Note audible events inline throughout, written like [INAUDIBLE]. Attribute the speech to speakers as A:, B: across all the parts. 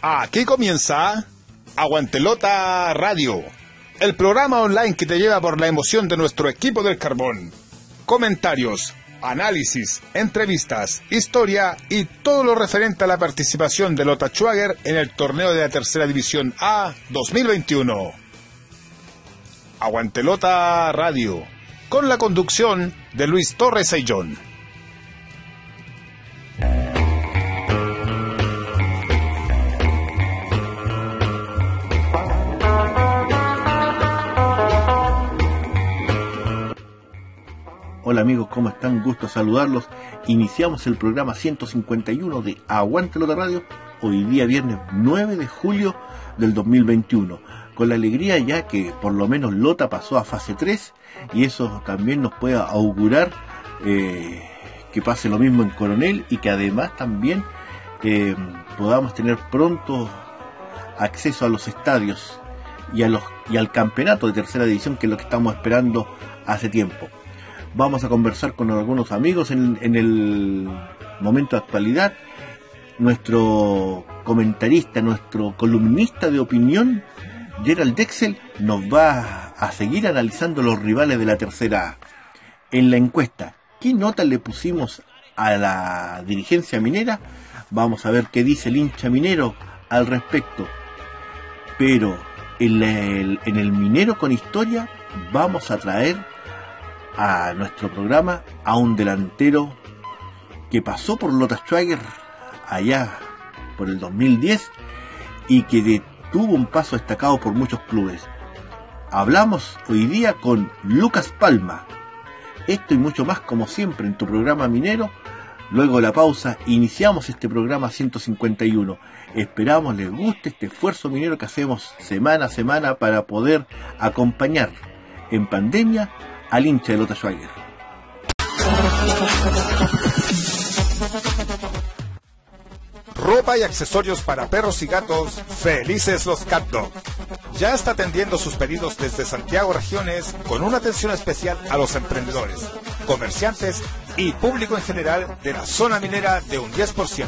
A: Aquí comienza Aguantelota Radio, el programa online que te lleva por la emoción de nuestro equipo del carbón. Comentarios, análisis, entrevistas, historia y todo lo referente a la participación de Lota Schwager en el torneo de la Tercera División A 2021. Aguantelota Radio, con la conducción de Luis Torres Ayllón.
B: Hola amigos, ¿cómo están? Gusto saludarlos. Iniciamos el programa 151 de Aguante de Radio, hoy día viernes 9 de julio del 2021. Con la alegría ya que por lo menos Lota pasó a fase 3 y eso también nos puede augurar eh, que pase lo mismo en Coronel y que además también eh, podamos tener pronto acceso a los estadios y, a los, y al campeonato de tercera división que es lo que estamos esperando hace tiempo. Vamos a conversar con algunos amigos en, el momento de actualidad. Nuestro comentarista, nuestro columnista de opinión, Gerald Dexel, nos va a seguir analizando los rivales de la tercera A. En la encuesta, ¿qué nota le pusimos a la dirigencia minera? Vamos a ver qué dice el hincha minero al respecto. Pero en el, en el minero con historia vamos a traer a nuestro programa a un delantero que pasó por Lota Schwager allá por el 2010 y que tuvo un paso destacado por muchos clubes. Hablamos hoy día con Lucas Palma. Esto y mucho más como siempre en tu programa minero. Luego de la pausa iniciamos este programa 151. Esperamos les guste este esfuerzo minero que hacemos semana a semana para poder acompañar en pandemia al hincha de Lota Schweiger.
A: Ropa y accesorios para perros y gatos, felices los Cat Dog. Ya está atendiendo sus pedidos desde Santiago Regiones con una atención especial a los emprendedores, comerciantes y público en general de la zona minera de un 10%.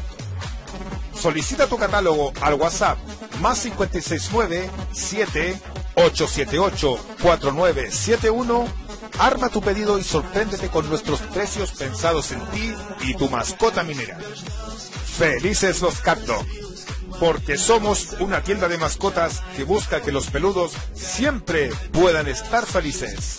A: Solicita tu catálogo al WhatsApp más 569 7 878 4971 Arma tu pedido y sorpréndete con nuestros precios pensados en ti y tu mascota minera. Felices los Cat porque somos una tienda de mascotas que busca que los peludos siempre puedan estar felices.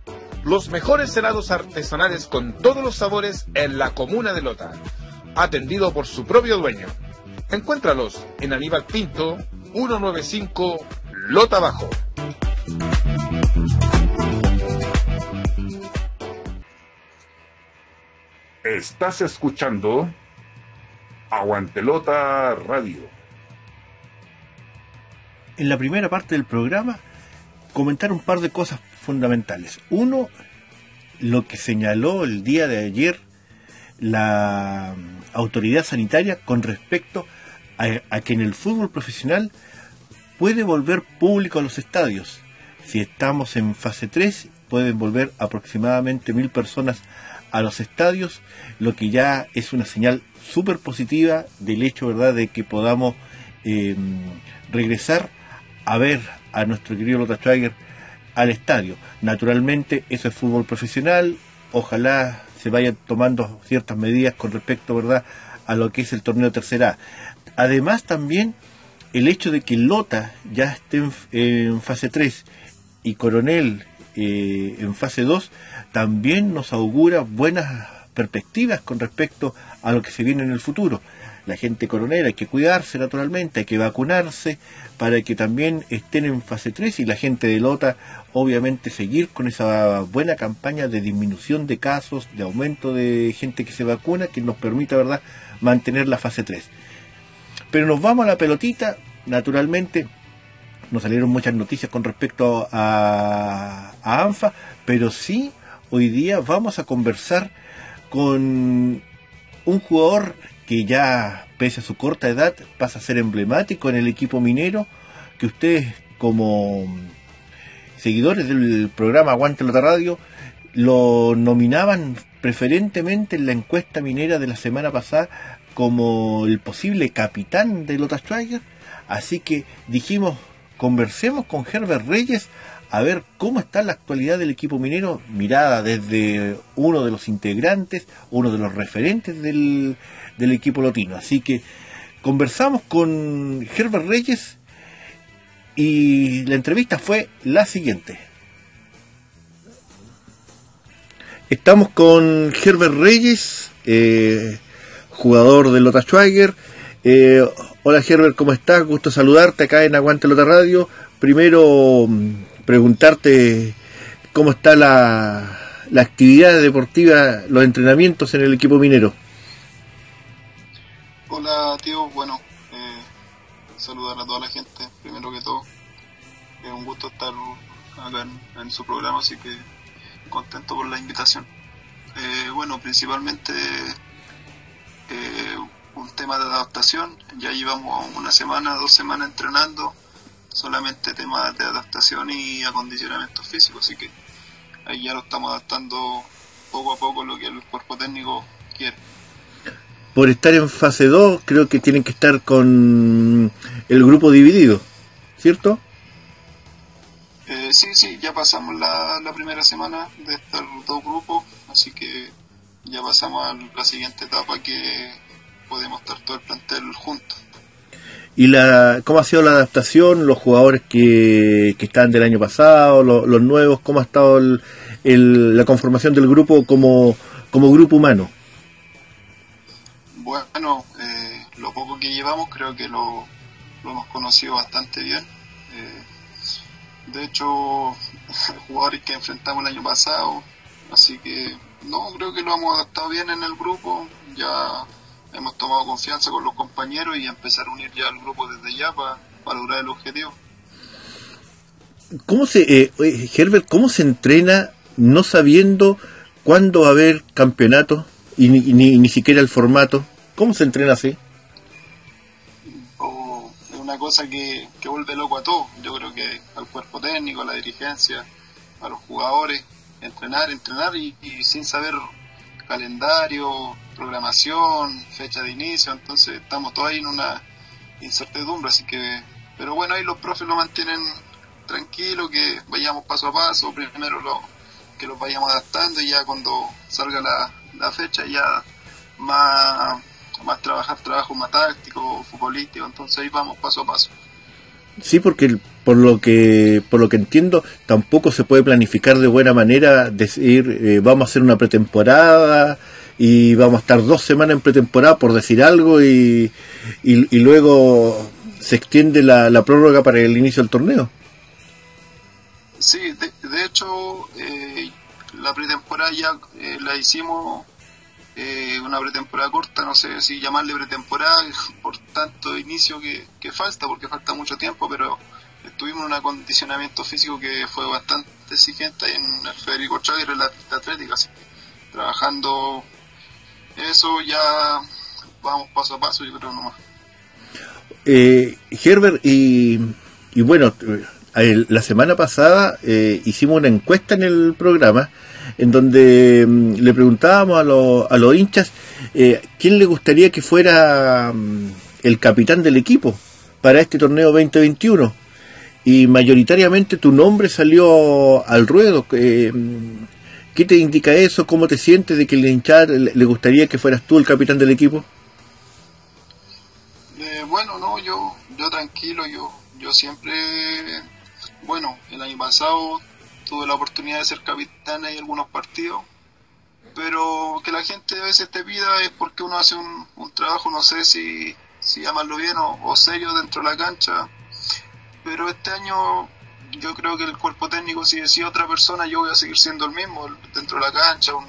A: los mejores helados artesanales con todos los sabores en la comuna de Lota, atendido por su propio dueño. Encuéntralos en Aníbal Pinto, 195 Lota Bajo. Estás escuchando Aguantelota Radio.
B: En la primera parte del programa, comentar un par de cosas fundamentales. Uno, lo que señaló el día de ayer la autoridad sanitaria con respecto a, que en el fútbol profesional puede volver público a los estadios. Si estamos en fase 3, pueden volver aproximadamente mil personas a los estadios, lo que ya es una señal súper positiva del hecho verdad de que podamos eh, regresar a ver a nuestro querido Lota Schwager al estadio. Naturalmente, eso es fútbol profesional. Ojalá se vayan tomando ciertas medidas con respecto, ¿verdad?, a lo que es el torneo tercera. Además también el hecho de que Lota ya esté en, fase 3 y Coronel eh, en fase 2 también nos augura buenas perspectivas con respecto a lo que se viene en el futuro. La gente coronel hay que cuidarse naturalmente, hay que vacunarse para que también estén en fase 3 y la gente de Lota obviamente seguir con esa buena campaña de disminución de casos, de aumento de gente que se vacuna que nos permita, ¿verdad?, mantener la fase 3. Pero nos vamos a la pelotita, naturalmente nos salieron muchas noticias con respecto a, a ANFA, pero sí hoy día vamos a conversar con un jugador que ya, pese a su corta edad, pasa a ser emblemático en el equipo minero, que ustedes como seguidores del programa Aguante Lota Radio lo nominaban preferentemente en la encuesta minera de la semana pasada como el posible capitán de Lota Striker. Así que dijimos, conversemos con Herbert Reyes a ver cómo está la actualidad del equipo minero, mirada desde uno de los integrantes, uno de los referentes del, del equipo latino. Así que conversamos con Herbert Reyes y la entrevista fue la siguiente. Estamos con Herbert Reyes, eh, jugador de Lota Schweiger. Eh, hola Herbert, ¿cómo estás? Gusto saludarte acá en Aguante Lota Radio. Primero preguntarte cómo está la, la actividad deportiva, los entrenamientos en el equipo minero.
C: Hola tío, bueno, eh, saludar a toda la gente, primero que todo. Es un gusto estar acá en, su programa, así que contento por la invitación. Eh, bueno, principalmente eh, un tema de adaptación, ya llevamos una semana, dos semanas entrenando solamente temas de adaptación y acondicionamiento físico, así que ahí ya lo estamos adaptando poco a poco lo que el cuerpo técnico quiere.
B: Por estar en fase 2, creo que tienen que estar con el grupo dividido, ¿cierto?
C: Eh, sí, sí, ya pasamos la, la primera semana de estar dos grupos, así que ya pasamos a la siguiente etapa que podemos estar todo el plantel juntos
B: y la cómo ha sido la adaptación, los jugadores que, que están del año pasado, los nuevos, cómo ha estado el, la conformación del grupo como, como grupo humano.
C: Bueno, eh, lo poco que llevamos creo que lo, hemos conocido bastante bien. Eh, de hecho, [LAUGHS] jugadores que enfrentamos el año pasado, así que no, creo que lo hemos adaptado bien en el grupo. Ya hemos tomado confianza con los compañeros y empezar a unir ya al grupo desde ya para, lograr el objetivo.
B: ¿Cómo se, eh, Herbert, cómo se entrena no sabiendo cuándo va a haber campeonato y ni, ni, siquiera el formato? ¿Cómo se entrena así?
C: Es una cosa que, que vuelve loco a todos. Yo creo que al cuerpo técnico, a la dirigencia, a los jugadores, entrenar, entrenar y sin saber calendario, programación, fecha de inicio, entonces estamos todos ahí en una incertidumbre, así que, pero bueno, ahí los profes lo mantienen tranquilo, que vayamos paso a paso, primero lo, que los vayamos adaptando y ya cuando salga la, la fecha ya más, más trabajar trabajo más táctico, futbolístico, entonces ahí vamos paso a paso.
B: Sí, porque por lo que por lo que entiendo tampoco se puede planificar de buena manera decir eh, vamos a hacer una pretemporada y vamos a estar dos semanas en pretemporada por decir algo y, y, luego se extiende la, la, prórroga para el inicio del torneo.
C: Sí, de, hecho eh, la pretemporada ya eh, la hicimos eh, una pretemporada corta, no sé si llamarle pretemporada por tanto inicio que, que, falta, porque falta mucho tiempo, pero estuvimos en un acondicionamiento físico que fue bastante exigente en el Federico Chávez en la atlética, trabajando eso ya vamos paso a paso, yo creo nomás.
B: Eh, Herbert, y, y bueno, eh, la semana pasada eh, hicimos una encuesta en el programa en donde mm, le preguntábamos a, a los hinchas eh, quién le gustaría que fuera mm, el capitán del equipo para este torneo 2021 y mayoritariamente tu nombre salió al ruedo. Eh, mm, ¿Qué te indica eso? ¿Cómo te sientes de que el hinchar le gustaría que fueras tú el capitán del equipo?
C: Eh, bueno, no, yo, yo tranquilo, yo, yo siempre, bueno, el año pasado tuve la oportunidad de ser capitán en algunos partidos, pero que la gente a veces te pida es porque uno hace un, trabajo, no sé si, si llamarlo bien o, serio dentro de la cancha, pero este año yo creo que el cuerpo técnico, si decía otra persona, yo voy a seguir siendo el mismo dentro de la cancha, un,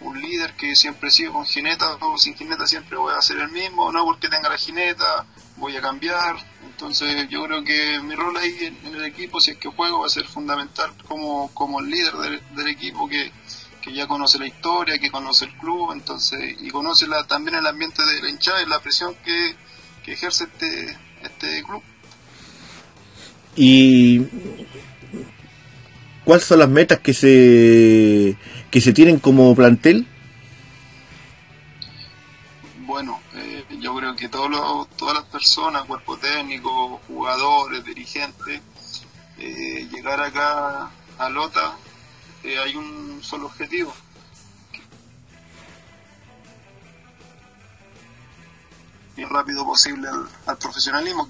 C: un líder que siempre sigue con jineta o sin jineta siempre voy a ser el mismo, no porque tenga la jineta, voy a cambiar. Entonces yo creo que mi rol ahí en, el equipo, si es que juego, va a ser fundamental como, como el líder del, equipo que, que, ya conoce la historia, que conoce el club, entonces y conoce la, también el ambiente de la hinchada y la presión que, que ejerce este, este club.
B: Y ¿Cuáles son las metas que se, que se tienen como plantel?
C: Bueno, yo creo que todos todas las personas, cuerpo técnico, jugadores, dirigentes, eh, llegar acá a Lota, eh, hay un solo objetivo. Y rápido posible al, al profesionalismo.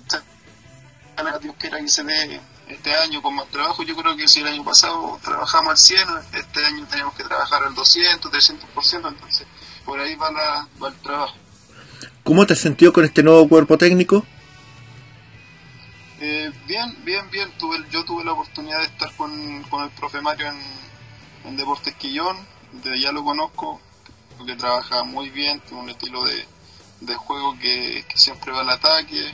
C: Dios quiera que se dé este año con más trabajo. Yo creo que si el año pasado trabajamos al 100, este año tenemos que trabajar al 200, 300%, entonces por ahí va, la, va el trabajo.
B: ¿Cómo te has sentido con este nuevo cuerpo técnico?
C: Eh, bien, bien, bien. Tuve, yo tuve la oportunidad de estar con, el profe Mario en, Deportes Quillón, de ya lo conozco, porque trabaja muy bien, tiene un estilo de, de juego que, que siempre va al ataque,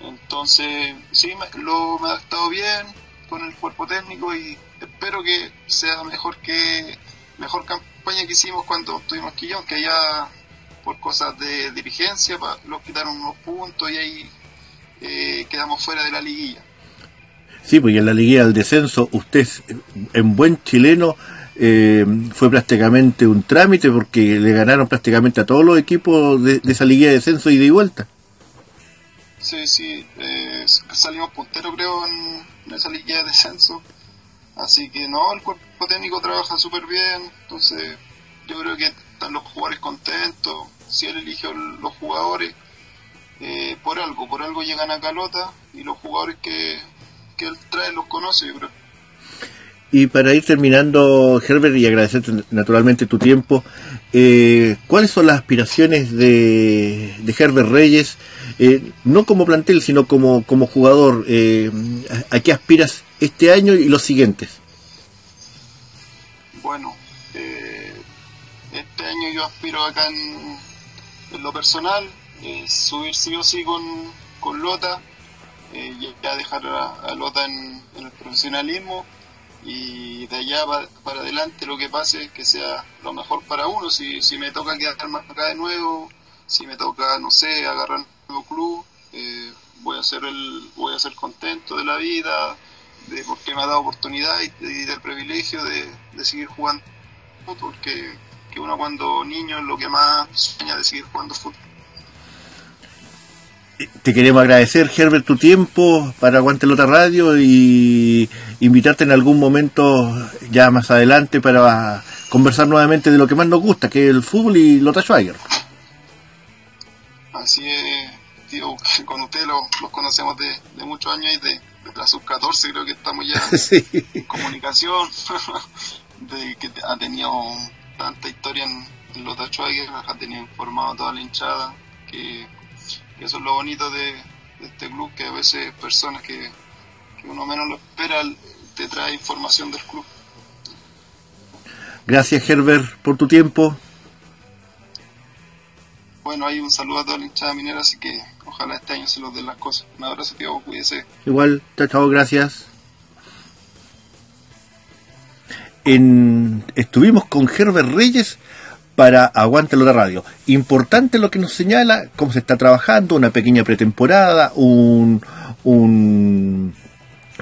C: entonces, sí, me, lo, me ha estado bien con el cuerpo técnico y espero que sea mejor que mejor campaña que hicimos cuando estuvimos aquí, aunque ya por cosas de dirigencia los quitaron unos puntos y ahí eh, quedamos fuera de la liguilla.
B: Sí, pues en la liguilla del descenso, usted en buen chileno eh, fue prácticamente un trámite porque le ganaron prácticamente a todos los equipos de, de esa liguilla de descenso y de vuelta.
C: Sí, sí, eh, salimos punteros creo en, esa liguilla de descenso. Así que no, el cuerpo técnico trabaja súper bien, entonces yo creo que están los jugadores contentos, si él elige los jugadores, eh, por algo, por algo llegan a Calota y los jugadores que, que él trae los conoce, yo creo.
B: Y para ir terminando, Herbert, y agradecerte naturalmente tu tiempo, eh, ¿cuáles son las aspiraciones de, de Herbert Reyes, eh, no como plantel, sino como, como jugador? Eh, ¿A qué aspiras este año y los siguientes?
C: Bueno, año yo aspiro acá en, lo personal, subir sí o sí con, con Lota, ya dejar a, Lota en el profesionalismo y de allá para, adelante lo que pase que sea lo mejor para uno. Si, si me toca quedar más acá de nuevo, si me toca, no sé, agarrar un nuevo club, eh, voy a ser el, voy a ser contento de la vida, de porque me ha dado oportunidad y, del privilegio de, de seguir jugando fútbol, que, uno cuando niño es lo que más sueña de seguir jugando fútbol.
B: Te queremos agradecer, Herbert, tu tiempo para Aguante Lota Radio y invitarte en algún momento ya más adelante para conversar nuevamente de lo que más nos gusta, que es el fútbol y Lota Schweiger.
C: Así es, tío, [LAUGHS] con usted los conocemos de, muchos años y de, la sub-14 creo que estamos ya [LAUGHS] en comunicación, [LAUGHS] de que ha tenido tanta historia en, Lota Schweiger, ha tenido informado toda la hinchada, que eso es lo bonito de, este club, que a veces personas que, uno menos lo espera te trae información del club.
B: Gracias Herbert por tu tiempo.
C: Bueno, hay un saludo a toda la hinchada minera, así que ojalá este año se los den las cosas. Un abrazo, tío, cuídese.
B: Igual, chao, chao, gracias. En, estuvimos con Herbert Reyes para Aguántelo de Radio. Importante lo que nos señala, cómo se está trabajando, una pequeña pretemporada, un, un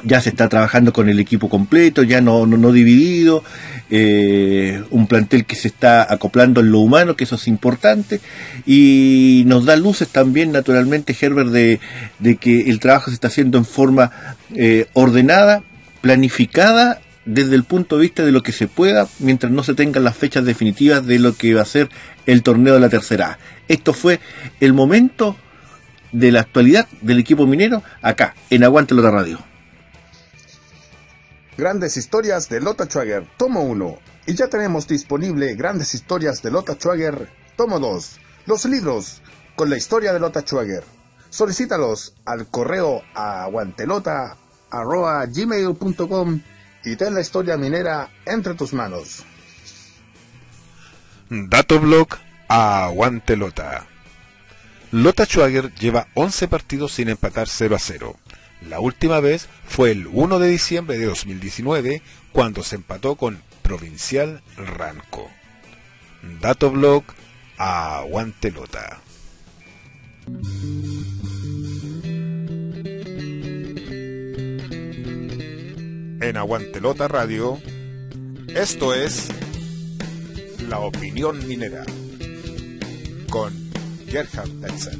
B: ya se está trabajando con el equipo completo, ya no, no, dividido, eh, un plantel que se está acoplando en lo humano, que eso es importante, y nos da luces también, naturalmente, Herbert, de, de que el trabajo se está haciendo en forma eh, ordenada, planificada desde el punto de vista de lo que se pueda mientras no se tengan las fechas definitivas de lo que va a ser el torneo de la tercera Esto fue el momento de la actualidad del equipo minero acá, en Aguante la Radio.
A: Grandes historias de Lota Schwager, tomo 1. Y ya tenemos disponible Grandes historias de Lota Schwager, tomo 2. Los libros con la historia de Lota Schwager. Solicítalos al correo aguantelota.gmail.com y ten la historia minera entre tus manos. Datoblog Aguantelota. Lota Schwager lleva 11 partidos sin empatar 0 a 0. La última vez fue el 1 de diciembre de 2019 cuando se empató con Provincial Ranco. Datoblog Aguantelota. En Aguantelota Radio, esto es La Opinión Minera con Gerhard Tetzel.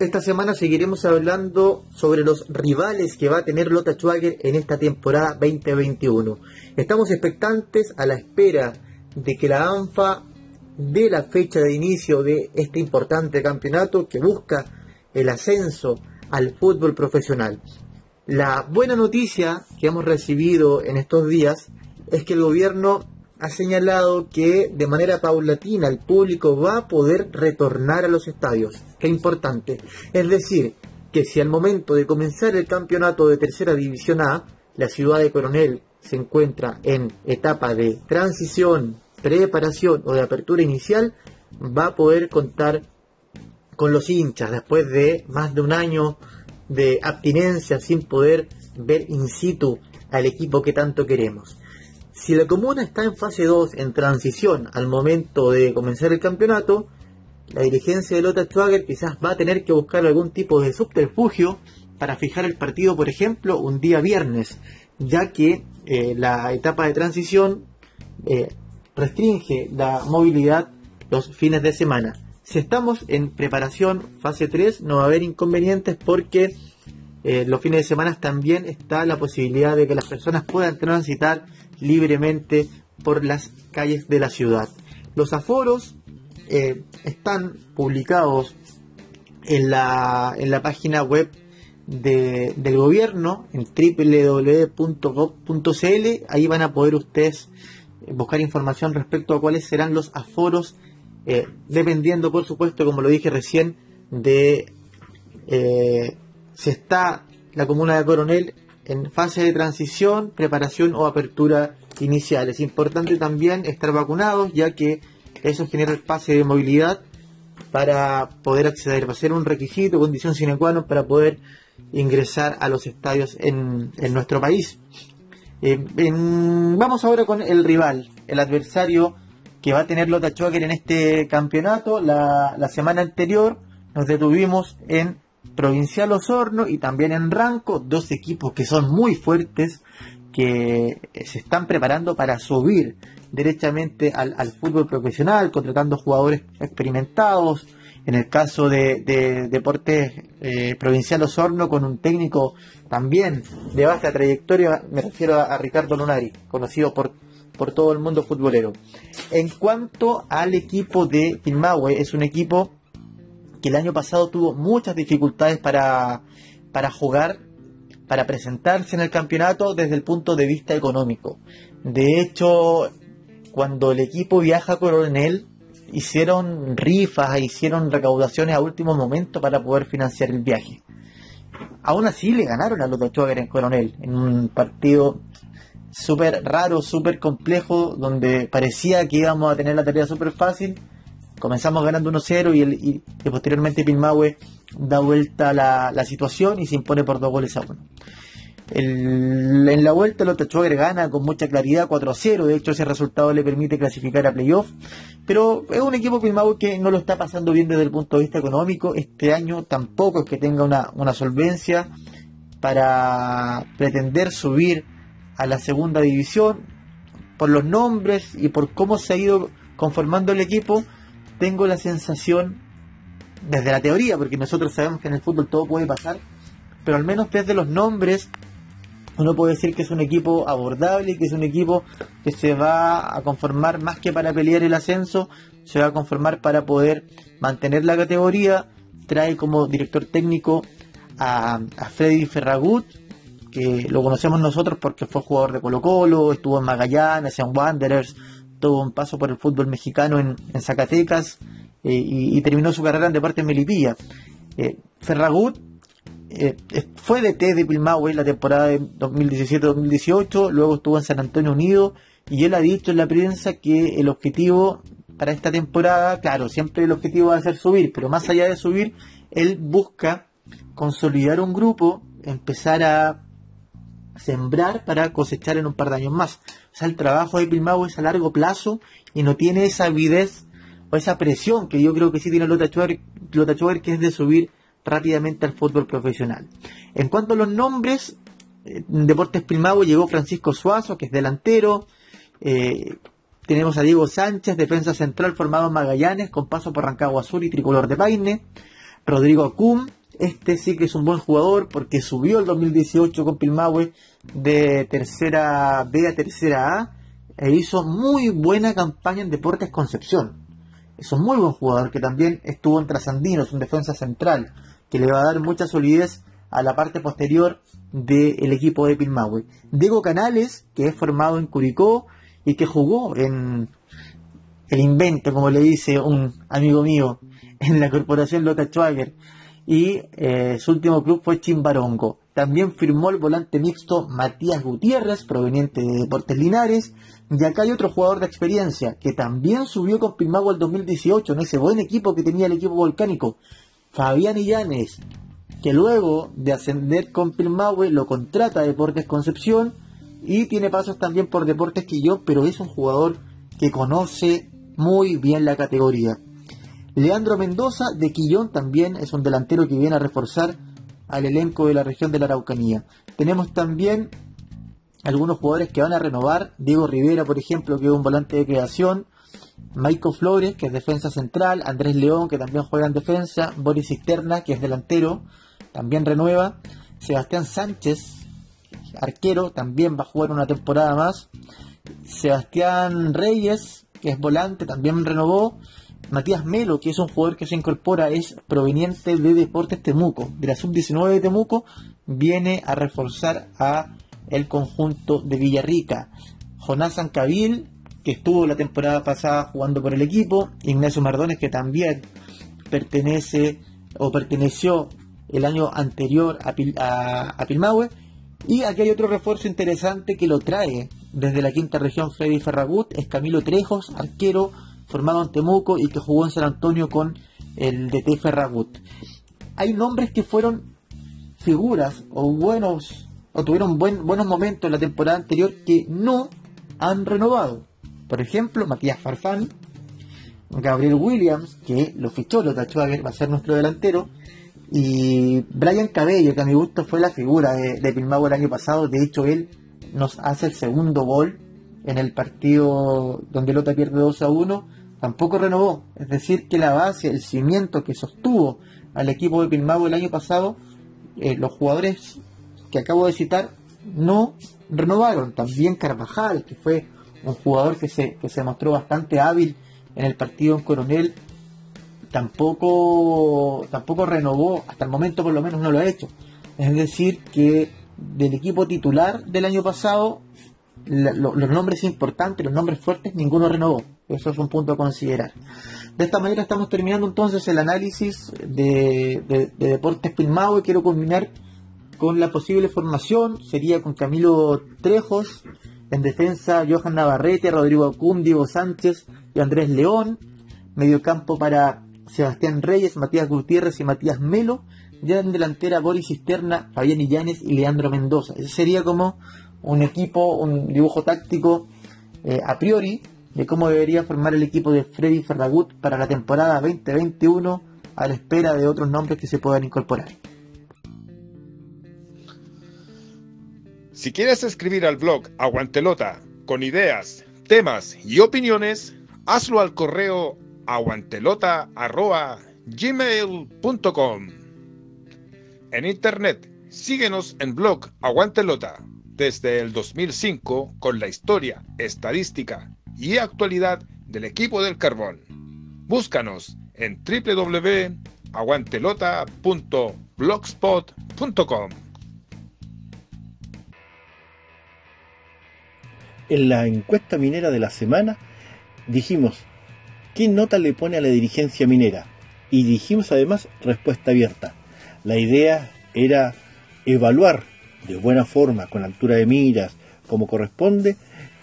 D: Esta semana seguiremos hablando sobre los rivales que va a tener Lota Schwager en esta temporada 2021. Estamos expectantes a la espera de que la ANFA dé la fecha de inicio de este importante campeonato que busca el ascenso al fútbol profesional. La buena noticia que hemos recibido en estos días es que el gobierno ha señalado que de manera paulatina el público va a poder retornar a los estadios. Qué importante. Es decir, que si al momento de comenzar el campeonato de tercera división A, la ciudad de Coronel se encuentra en etapa de transición, preparación o de apertura inicial, va a poder contar con los hinchas después de más de un año de abstinencia sin poder ver in situ al equipo que tanto queremos. Si la comuna está en fase 2, en transición al momento de comenzar el campeonato, la dirigencia de Lota Schwager quizás va a tener que buscar algún tipo de subterfugio para fijar el partido, por ejemplo, un día viernes, ya que eh, la etapa de transición eh, restringe la movilidad los fines de semana. Si estamos en preparación fase 3, no va a haber inconvenientes porque eh, los fines de semana también está la posibilidad de que las personas puedan transitar libremente por las calles de la ciudad. Los aforos eh, están publicados en la, en la página web del gobierno, en www.gov.cl. Ahí van a poder ustedes buscar información respecto a cuáles serán los aforos, eh, dependiendo, por supuesto, como lo dije recién, de eh, si está la comuna de Coronel en fase de transición, preparación o apertura inicial. Es importante también estar vacunados, ya que eso genera el pase de movilidad para poder acceder. Va a ser un requisito, condición sine qua non para poder ingresar a los estadios en, nuestro país. Eh, vamos ahora con el rival, el adversario que va a tener Lota Choker en este campeonato. La, la semana anterior nos detuvimos en Provincial Osorno y también en Ranco, dos equipos que son muy fuertes, que se están preparando para subir directamente al, fútbol profesional, contratando jugadores experimentados. En el caso de, Deportes eh, Provincial Osorno, con un técnico también de vasta trayectoria, me refiero a, Ricardo Lunari, conocido por, por todo el mundo futbolero. En cuanto al equipo de Filmahue, es un equipo que el año pasado tuvo muchas dificultades para, para jugar, para presentarse en el campeonato desde el punto de vista económico. De hecho, cuando el equipo viaja a Coronel, hicieron rifas, hicieron recaudaciones a último momento para poder financiar el viaje. Aún así le ganaron a los Schwager en Coronel, en un partido súper raro, súper complejo, donde parecía que íbamos a tener la tarea súper fácil, comenzamos ganando 1-0 y, y, posteriormente Pilmahue da vuelta la, la, situación y se impone por dos goles a uno. en la vuelta el Schwager gana con mucha claridad 4-0, de hecho ese resultado le permite clasificar a playoff, pero es un equipo Pilmahue que no lo está pasando bien desde el punto de vista económico, este año tampoco es que tenga una solvencia para pretender subir a la segunda división, por los nombres y por cómo se ha ido conformando el equipo, tengo la sensación desde la teoría, porque nosotros sabemos que en el fútbol todo puede pasar, pero al menos desde los nombres uno puede decir que es un equipo abordable que es un equipo que se va a conformar más que para pelear el ascenso, se va a conformar para poder mantener la categoría. Trae como director técnico a, Freddy Ferragut, que lo conocemos nosotros porque fue jugador de Colo Colo, estuvo en Magallanes, en Wanderers, tuvo un paso por el fútbol mexicano en, Zacatecas eh, y, terminó su carrera en Deportes Melipilla. Eh, Ferragut eh, fue de T de Pilmahue la temporada de 2017-2018, luego estuvo en San Antonio Unido y él ha dicho en la prensa que el objetivo para esta temporada, claro, siempre el objetivo va a ser subir, pero más allá de subir, él busca consolidar un grupo, empezar a sembrar para cosechar en un par de años más. O sea, el trabajo de Pilmahue es a largo plazo y no tiene esa avidez o esa presión que yo creo que sí tiene Lota Schwager, que es de subir rápidamente al fútbol profesional. En cuanto a los nombres, en Deportes Primavo llegó Francisco Suazo, que es delantero. Eh, tenemos a Diego Sánchez, defensa central formado en Magallanes, con paso por Rancagua Azul y Tricolor de Paine. Rodrigo Acum, este sí que es un buen jugador porque subió el 2018 con Pilmahue de tercera B a tercera A e hizo muy buena campaña en Deportes Concepción. Es un muy buen jugador que también estuvo en Trasandinos, un defensa central que le va a dar mucha solidez a la parte posterior del equipo de Pilmahue. Diego Canales, que es formado en Curicó y que jugó en el invento, como le dice un amigo mío, en la corporación Lota Schwager. Y eh, su último club fue Chimbarongo. También firmó el volante mixto Matías Gutiérrez, proveniente de Deportes Linares. Y acá hay otro jugador de experiencia que también subió con Pilmahue el 2018 en ese buen equipo que tenía el equipo volcánico. Fabián Illanes, que luego de ascender con Pilmahue lo contrata a Deportes Concepción y tiene pasos también por Deportes Quillón, pero es un jugador que conoce muy bien la categoría. Leandro Mendoza de Quillón también es un delantero que viene a reforzar al elenco de la región de la Araucanía. Tenemos también algunos jugadores que van a renovar, Diego Rivera, por ejemplo, que es un volante de creación, Maico Flores, que es defensa central, Andrés León, que también juega en defensa, Boris Cisterna, que es delantero, también renueva, Sebastián Sánchez, arquero, también va a jugar una temporada más, Sebastián Reyes, que es volante, también renovó, Matías Melo, que es un jugador que se incorpora, es proveniente de Deportes Temuco, de la sub-19 de Temuco, viene a reforzar a el conjunto de Villarrica. Jonás Ancabil, que estuvo la temporada pasada jugando por el equipo, Ignacio Mardones que también pertenece o perteneció el año anterior a, a, Pilmahue, y aquí hay otro refuerzo interesante que lo trae desde la quinta región Freddy Ferragut, es Camilo Trejos, arquero formado en Temuco y que jugó en San Antonio con el DT Ferragut. Hay nombres que fueron figuras o buenos o tuvieron buen, buenos momentos en la temporada anterior que no han renovado. Por ejemplo, Matías Farfán, Gabriel Williams, que lo fichó lo Schwager, va a ser nuestro delantero, y Brian Cabello, que a mi gusto fue la figura de, de el año pasado. De hecho, él nos hace el segundo gol en el partido donde Lota pierde 2 a 1. Tampoco renovó. Es decir, que la base, el cimiento que sostuvo al equipo de Pilmao el año pasado, eh, los jugadores que acabo de citar no renovaron. También Carvajal, que fue un jugador que se, que se mostró bastante hábil en el partido en Coronel, tampoco, tampoco renovó, hasta el momento por lo menos no lo ha hecho. Es decir, que del equipo titular del año pasado, los nombres importantes, los nombres fuertes, ninguno renovó. Eso es un punto a considerar. De esta manera estamos terminando entonces el análisis de, de, de Deportes Pilmao y quiero combinar con la posible formación. Sería con Camilo Trejos, en defensa, Johan Navarrete, Rodrigo Acum, Diego Sánchez y Andrés León. Mediocampo para Sebastián Reyes, Matías Gutiérrez y Matías Melo. Ya en delantera Boris Cisterna, Fabián Illanes y Leandro Mendoza. Ese sería como un equipo, un dibujo táctico eh, a priori de cómo debería formar el equipo de Freddy Ferragut para la temporada 2021 a la espera de otros nombres que se puedan incorporar.
A: Si quieres escribir al blog Aguantelota con ideas, temas y opiniones, hazlo al correo aguantelota.gmail.com gmail.com. En internet, síguenos en blog Aguantelota desde el 2005 con la historia, estadística y actualidad del equipo del carbón. Búscanos en www.aguantelota.blogspot.com.
B: En la encuesta minera de la semana dijimos, ¿qué nota le pone a la dirigencia minera? Y dijimos además respuesta abierta. La idea era evaluar de buena forma, con altura de miras, como corresponde,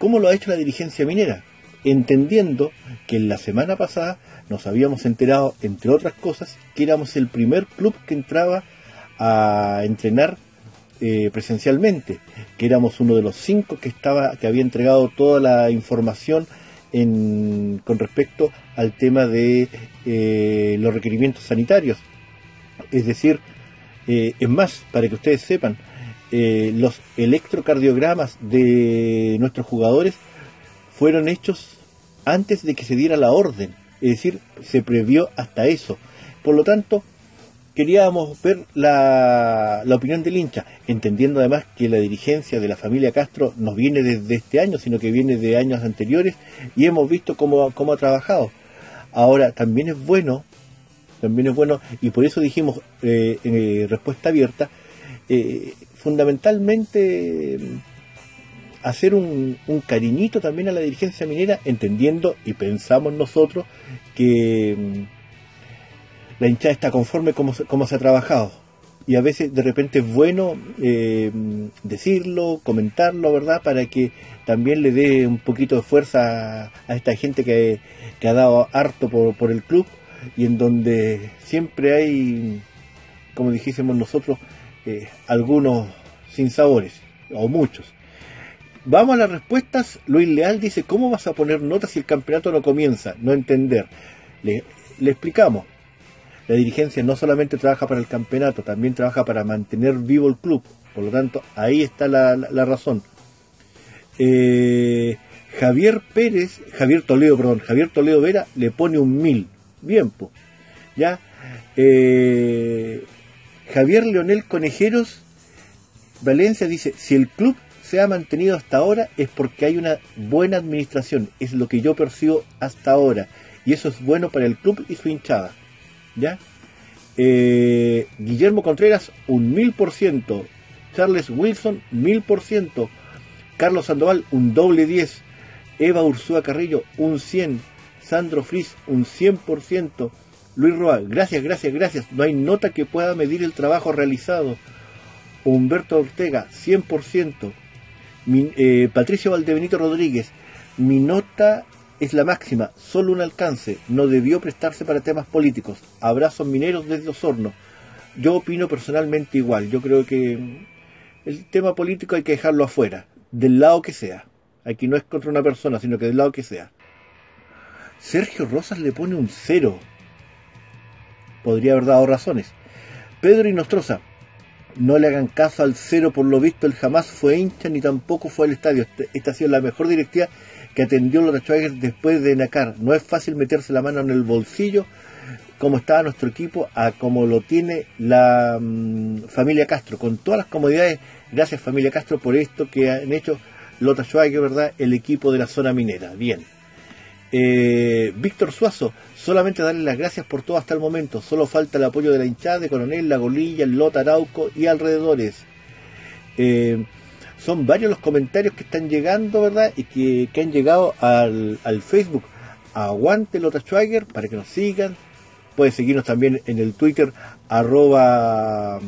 B: cómo lo ha hecho la dirigencia minera, entendiendo que en la semana pasada nos habíamos enterado, entre otras cosas, que éramos el primer club que entraba a entrenar eh, presencialmente, que éramos uno de los cinco que estaba, que había entregado toda la información con respecto al tema de eh, los requerimientos sanitarios. Es decir, eh, es más, para que ustedes sepan, los electrocardiogramas de nuestros jugadores fueron hechos antes de que se diera la orden, es decir, se previó hasta eso. Por lo tanto, queríamos ver la, opinión del hincha, entendiendo además que la dirigencia de la familia Castro no viene desde este año, sino que viene de años anteriores y hemos visto cómo, cómo ha trabajado. Ahora, también es bueno, también es bueno, y por eso dijimos eh, en respuesta abierta, eh, fundamentalmente hacer un, un, cariñito también a la dirigencia minera, entendiendo y pensamos nosotros que la hinchada está conforme como, como se ha trabajado. Y a veces de repente es bueno eh, decirlo, comentarlo, ¿verdad? Para que también le dé un poquito de fuerza a, esta gente que, ha dado harto por, el club y en donde siempre hay, como dijésemos nosotros, eh, algunos sin sabores, o muchos. Vamos a las respuestas. Luis Leal dice, ¿cómo vas a poner notas si el campeonato no comienza? No entender. Le, le explicamos. La dirigencia no solamente trabaja para el campeonato, también trabaja para mantener vivo el club. Por lo tanto, ahí está la, razón. Eh, Javier Pérez, Javier Toledo, perdón, Javier Toledo Vera le pone un mil. Bien, pues. Ya. Eh, Javier Leonel Conejeros Valencia dice, si el club se ha mantenido hasta ahora es porque hay una buena administración, es lo que yo percibo hasta ahora, y eso es bueno para el club y su hinchada. ¿ya? Eh, Guillermo Contreras, un mil por ciento. Charles Wilson, mil por ciento. Carlos Sandoval, un doble 10. Eva Ursúa Carrillo, un 100. Sandro Fris, un 100%. Luis Roa, gracias, gracias, gracias. No hay nota que pueda medir el trabajo realizado. Humberto Ortega, 100%. Eh, Patricio Valdebenito Rodríguez, mi nota es la máxima, solo un alcance, no debió prestarse para temas políticos. Abrazos mineros desde Osorno. Yo opino personalmente igual, yo creo que el tema político hay que dejarlo afuera, del lado que sea. Aquí no es contra una persona, sino que del lado que sea. Sergio Rosas le pone un cero. Podría haber dado razones. Pedro Inostroza, no le hagan caso al cero, por lo visto él jamás fue hincha ni tampoco fue al estadio. Este, esta ha sido la mejor directiva que atendió los Schwager después de Nacar. No es fácil meterse la mano en el bolsillo como estaba nuestro equipo a como lo tiene la mm, familia Castro, con todas las comodidades. Gracias familia Castro por esto que han hecho Lota Schwager, ¿verdad? El equipo de la zona minera. Bien. Eh, Víctor Suazo, solamente darle las gracias por todo hasta el momento. Solo falta el apoyo de la hinchada de Coronel, La Golilla, el Lota Arauco y alrededores. Eh, son varios los comentarios que están llegando, ¿verdad? Y que, han llegado al, Facebook. Aguante Lota Schwager para que nos sigan. Puede seguirnos también en el Twitter, arroba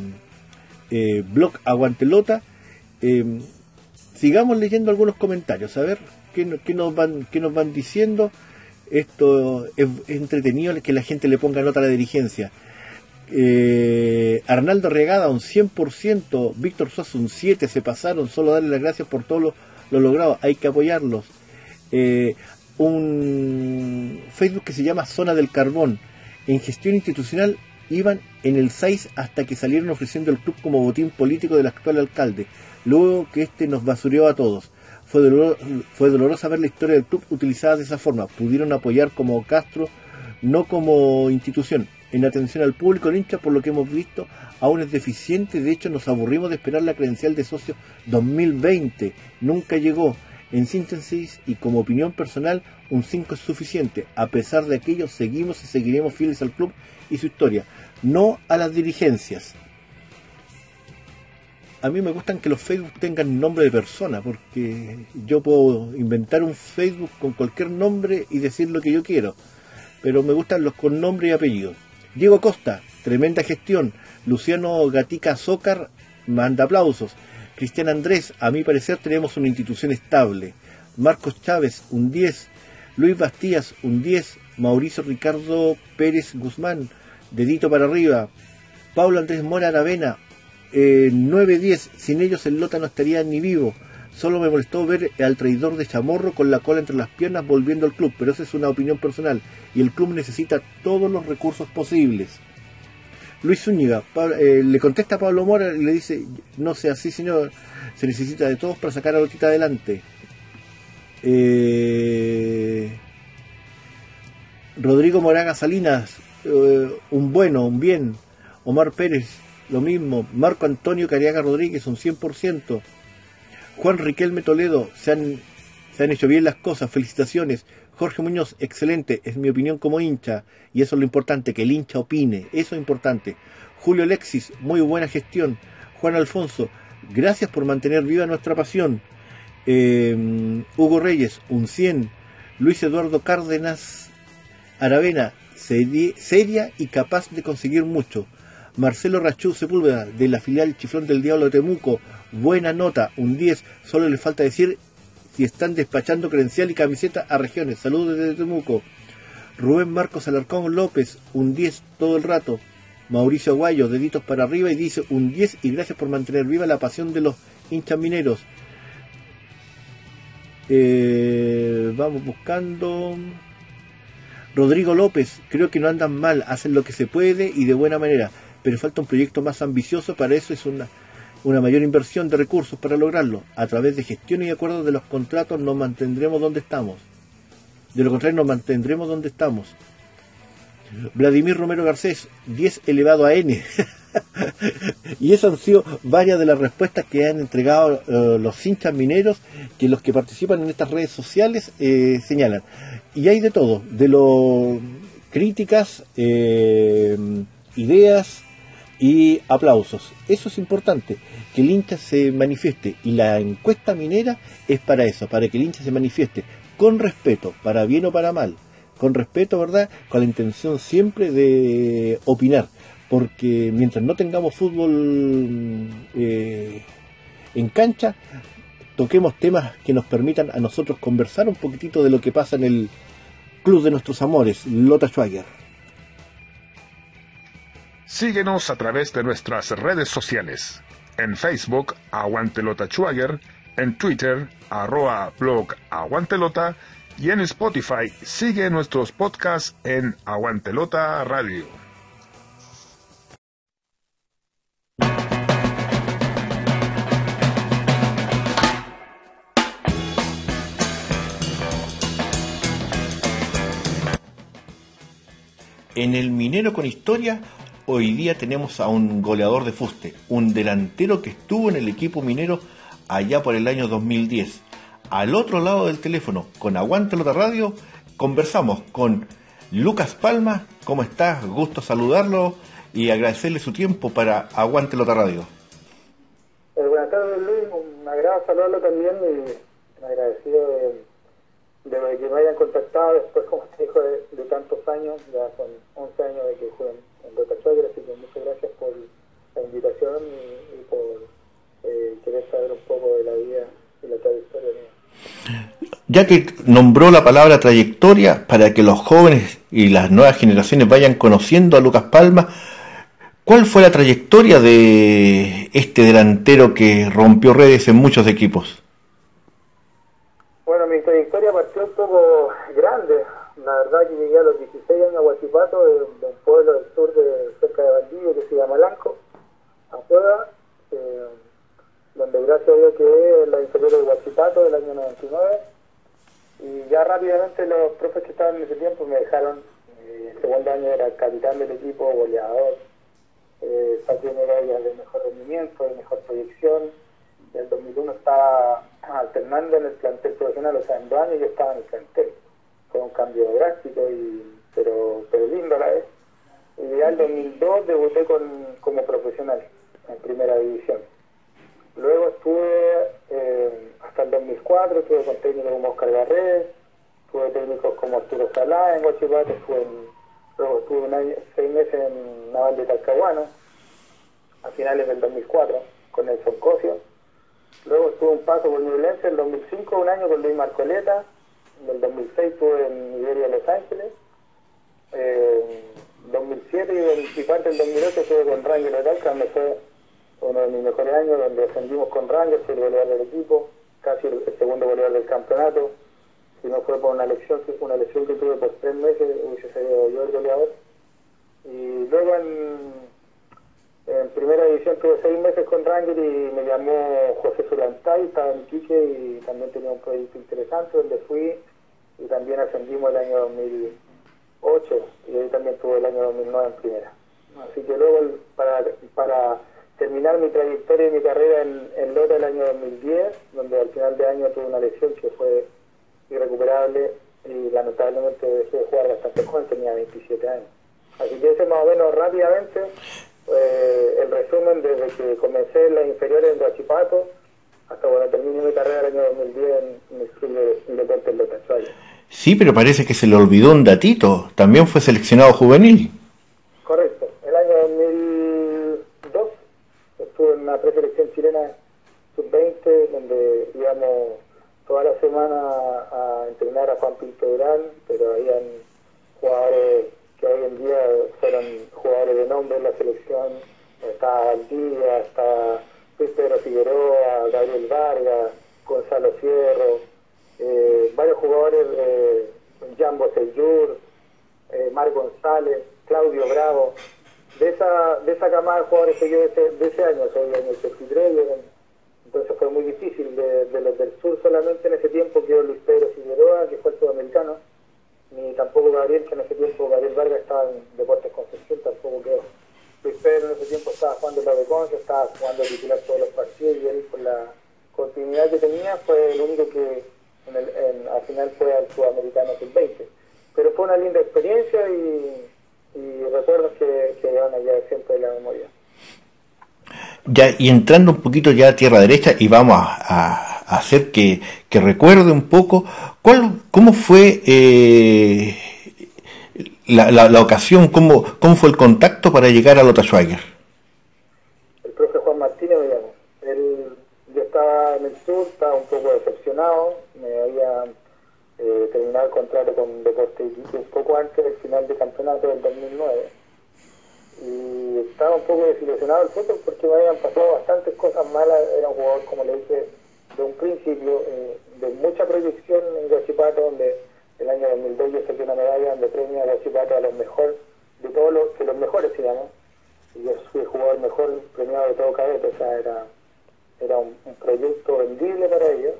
B: eh, blog. Eh, sigamos leyendo algunos comentarios, a ver qué, nos, van, nos van diciendo. Esto es, entretenido que la gente le ponga nota a la dirigencia. Eh, Arnaldo Regada un 100%, Víctor Sosa un 7, se pasaron, solo darle las gracias por todo lo, logrado, hay que apoyarlos. Eh, un Facebook que se llama Zona del Carbón, en gestión institucional iban en el 6 hasta que salieron ofreciendo el club como botín político del actual alcalde, luego que este nos basureó a todos. Fue, fue dolorosa ver la historia del club utilizada de esa forma, pudieron apoyar como Castro, no como institución en atención al público, el hincha, por lo que hemos visto, aún es deficiente. De hecho, nos aburrimos de esperar la credencial de socio 2020. Nunca llegó. En síntesis y como opinión personal, un 5 es suficiente. A pesar de aquello, seguimos y seguiremos fieles al club y su historia, no a las dirigencias. A mí me gustan que los Facebook tengan nombre de persona, porque yo puedo inventar un Facebook con cualquier nombre y decir lo que yo quiero. Pero me gustan los con nombre y apellido. Diego Costa, tremenda gestión. Luciano Gatica Zócar, manda aplausos. Cristian Andrés, a mi parecer tenemos una institución estable. Marcos Chávez, un 10. Luis Bastías, un 10. Mauricio Ricardo Pérez Guzmán, dedito para arriba. Pablo Andrés Mora Aravena, eh, 9-10. Sin ellos el Lota no estaría ni vivo. Solo me molestó ver al traidor de Chamorro con la cola entre las piernas volviendo al club, pero esa es una opinión personal y el club necesita todos los recursos posibles. Luis Zúñiga eh, le contesta a Pablo Mora y le dice, no sea así señor, se necesita de todos para sacar a Lotita adelante. Eh, Rodrigo Moraga Salinas, eh, un bueno, un bien. Omar Pérez, lo mismo. Marco Antonio Cariaga Rodríguez, un 100%. Juan Riquelme Toledo, se han, se han hecho bien las cosas, felicitaciones. Jorge Muñoz, excelente, es mi opinión como hincha, y eso es lo importante, que el hincha opine, eso es importante. Julio Alexis, muy buena gestión. Juan Alfonso, gracias por mantener viva nuestra pasión. Eh, Hugo Reyes, un 100. Luis Eduardo Cárdenas Aravena, seria y capaz de conseguir mucho. Marcelo Rachú Sepúlveda, de la filial Chiflón del Diablo de Temuco, buena nota, un 10. Solo le falta decir si están despachando credencial y camiseta a regiones. Saludos desde Temuco. Rubén Marcos Alarcón López, un 10 todo el rato. Mauricio Aguayo, deditos para arriba y dice un 10 y gracias por mantener viva la pasión de los hinchas mineros. Eh, vamos buscando. Rodrigo López, creo que no andan mal, hacen lo que se puede y de buena manera, pero falta un proyecto más ambicioso, para eso es una, una mayor inversión de recursos para lograrlo. A través de gestión y acuerdos de los contratos nos mantendremos donde estamos. De lo contrario, nos mantendremos donde estamos. Vladimir Romero Garcés, 10 elevado a n. [LAUGHS] y eso han sido varias de las respuestas que han entregado eh, los hinchas mineros que los que participan en estas redes sociales eh, señalan. Y hay de todo, de lo críticas, eh, ideas, y aplausos. Eso es importante, que el hincha se manifieste y la encuesta minera es para eso, para que el hincha se manifieste con respeto, para bien o para mal, con respeto, ¿verdad? Con la intención siempre de opinar, porque mientras no tengamos fútbol eh, en cancha, toquemos temas que nos permitan a nosotros conversar un poquitito de lo que pasa en el club de nuestros amores, Lota Schwager.
A: Síguenos a través de nuestras redes sociales. En Facebook, Aguantelota Schwager, en Twitter, arroba blog Aguantelota y en Spotify sigue nuestros podcasts en Aguantelota Radio.
B: En el Minero con Historia hoy día tenemos a un goleador de fuste, un delantero que estuvo en el equipo minero allá por el año 2010. Al otro lado del teléfono, con Aguante Lota Radio, conversamos con Lucas Palma. ¿Cómo estás? Gusto saludarlo y agradecerle su tiempo para Aguante Lota Radio.
E: Eh, buenas tardes, Luis. Un agrado saludarlo también y agradecido de, que me hayan contactado después, como te dijo, de, tantos años. Ya son 11 años de que juegan así que muchas gracias por la invitación y, por eh, querer saber un poco de la vida y la trayectoria mía.
B: Ya que nombró la palabra trayectoria para que los jóvenes y las nuevas generaciones vayan conociendo a Lucas Palma, ¿cuál fue la trayectoria de este delantero que rompió redes en muchos equipos?
E: Bueno, mi trayectoria partió un poco grande. La verdad que llegué a los 16 años a Guachipato, de, un pueblo del sur de cerca de Valdivia que se llama Lanco, a Puebla, eh, donde gracias a Dios quedé en la inferior de Guachipato del año 99. Y ya rápidamente los profes que estaban en ese tiempo me dejaron, eh, segundo año era capitán del equipo, goleador, eh, medallas de mejor rendimiento, de mejor proyección. En el 2001 estaba alternando en el plantel profesional, o sea, en dos años yo estaba en el plantel. Fue un cambio drástico, y, pero, pero lindo a la vez. Y ya en el 2002 debuté con, como profesional en primera división. Luego estuve eh, hasta el 2004, estuve con técnicos como Oscar Garré, tuve técnicos como Arturo Salá en Guachipato, luego estuve un año, seis meses en Naval de Talcahuano, a finales del 2004, con el Cosio. Luego estuve un paso por Ñublense en el 2005, un año con Luis Marcoleta, en el 2006 estuve en Iberia Los Ángeles, eh, 2007 y 2004 en 2008 estuve con Rangel de fue uno de mis mejores años, donde ascendimos con Rangers, fui el goleador del equipo, casi el, segundo goleador del campeonato. Si no fue por una lesión, una lesión que tuve por tres meses, hubiese sido yo el goleador. Y luego en, primera división tuve seis meses con Rangers y me llamó José Zulantay, estaba en Quique y también tenía un proyecto interesante donde fui y también ascendimos el año 2008 y ahí también tuve el año 2009 en primera. Así que luego para, para terminar mi trayectoria y mi carrera en, en Lota el año 2010, donde al final de año tuve una lesión que fue irrecuperable y lamentablemente dejé de jugar bastante joven, tenía 27 años. Así que ese más o menos rápidamente eh, el resumen desde que comencé en las inferiores en Guachipato hasta cuando terminé mi carrera el año 2010 en, el club de, deportes Lota
B: Sí, pero parece que se le olvidó un datito. También fue seleccionado juvenil.
E: Correcto. El año 2002 estuve en una preselección chilena sub-20 donde íbamos toda la semana a entrenar a Juan Pinto Durán, pero habían jugadores que hoy en día fueron jugadores de nombre en la selección. Está Valdivia, Luis Pedro Figueroa, Gabriel Vargas, Gonzalo Fierro, eh, varios jugadores, eh, Jambo eh, Mar González, Claudio Bravo, de esa, de esa camada de jugadores que yo de ese, año, soy en el 83, entonces fue muy difícil de, los del sur solamente en ese tiempo quedó Luis Pedro Figueroa, que fue el sudamericano, ni tampoco Gabriel, que en ese tiempo Gabriel Vargas estaba en Deportes Concepción, tampoco quedó. Luis Pedro en ese tiempo estaba jugando la de estaba jugando titular todos los partidos y él con la continuidad que tenía fue el único que en el, en, al final fue al sudamericano sub-20. Pero fue una linda experiencia y, y recuerdos que, que van allá siempre de la memoria.
B: Ya, y entrando un poquito ya a tierra derecha y vamos a, a hacer que, que, recuerde un poco cuál, cómo fue eh, la, la, la, ocasión, cómo, cómo fue el contacto para llegar a Lota Schweiger.
E: El profe Juan Martínez llamó. Él, yo estaba en el sur, estaba un poco decepcionado, me había eh, terminado el contrato con Deporte un poco antes del final del campeonato del 2009 y estaba un poco desilusionado el fútbol porque me habían pasado bastantes cosas malas, era un jugador como le dije de un principio eh, de mucha proyección en Guachipato donde el año 2002 yo saqué una medalla donde premia a Guachipato a los mejores de todos los, de los mejores se llama y yo fui jugador mejor premiado de todo cadete, o sea era era un proyecto vendible para ellos